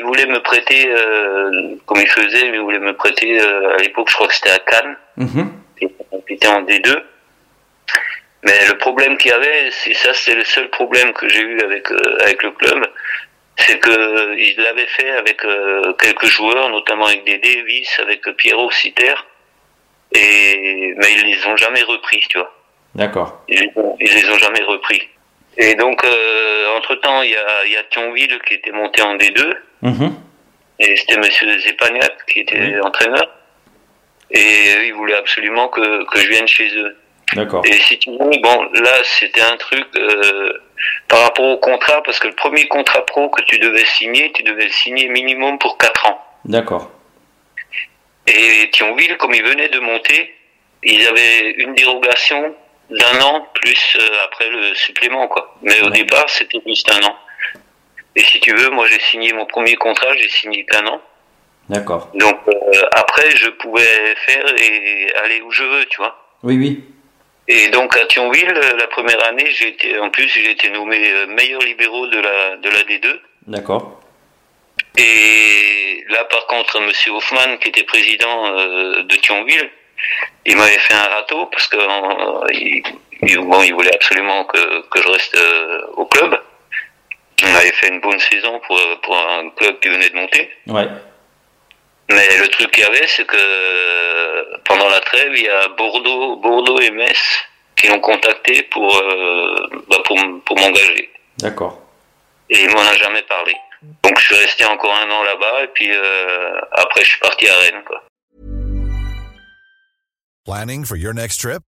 Il voulait me prêter, euh, comme il faisait, il voulait me prêter, euh, à l'époque, je crois que c'était à Cannes. Il était en D2. Mais le problème qu'il y avait, c'est ça, c'est le seul problème que j'ai eu avec, euh, avec le club, c'est que il l'avait fait avec quelques joueurs, notamment avec des Davis, avec Pierrot Citer, et mais ils les ont jamais repris, tu vois. D'accord. Ils, ils les ont jamais repris. Et donc, entre temps, il y a, il y a Thionville qui était monté en D2. Et c'était Monsieur Zepagnac qui était entraîneur. Et eux, ils voulaient absolument que, que je vienne chez eux. D'accord. Et si tu veux, bon, là, c'était un truc euh, par rapport au contrat, parce que le premier contrat pro que tu devais signer, tu devais le signer minimum pour 4 ans. D'accord. Et Thionville, comme ils venaient de monter, ils avaient une dérogation d'un an plus euh, après le supplément, quoi. Mais au départ, c'était juste un an. Et si tu veux, moi, j'ai signé mon premier contrat, j'ai signé qu'un an. D'accord. Donc euh, après, je pouvais faire et aller où je veux, tu vois. Oui, oui. Et donc à Thionville, euh, la première année, j'ai été, en plus, j'ai été nommé euh, meilleur libéraux de la de la D2. D'accord. Et là, par contre, Monsieur Hoffman, qui était président euh, de Thionville, il m'avait fait un râteau parce que euh, il, il- bon, il voulait absolument que, que je reste au club. Fait une bonne saison pour, pour un club qui venait de monter. Ouais. Mais le truc qu'il y avait, c'est que pendant la trêve, il y a Bordeaux, Bordeaux et Metz qui l'ont contacté pour, euh, bah, pour, pour m'engager. D'accord. Et il m'en a jamais parlé. Donc je suis resté encore un an là-bas et puis euh, après je suis parti à Rennes. Quoi. Planning for your next trip?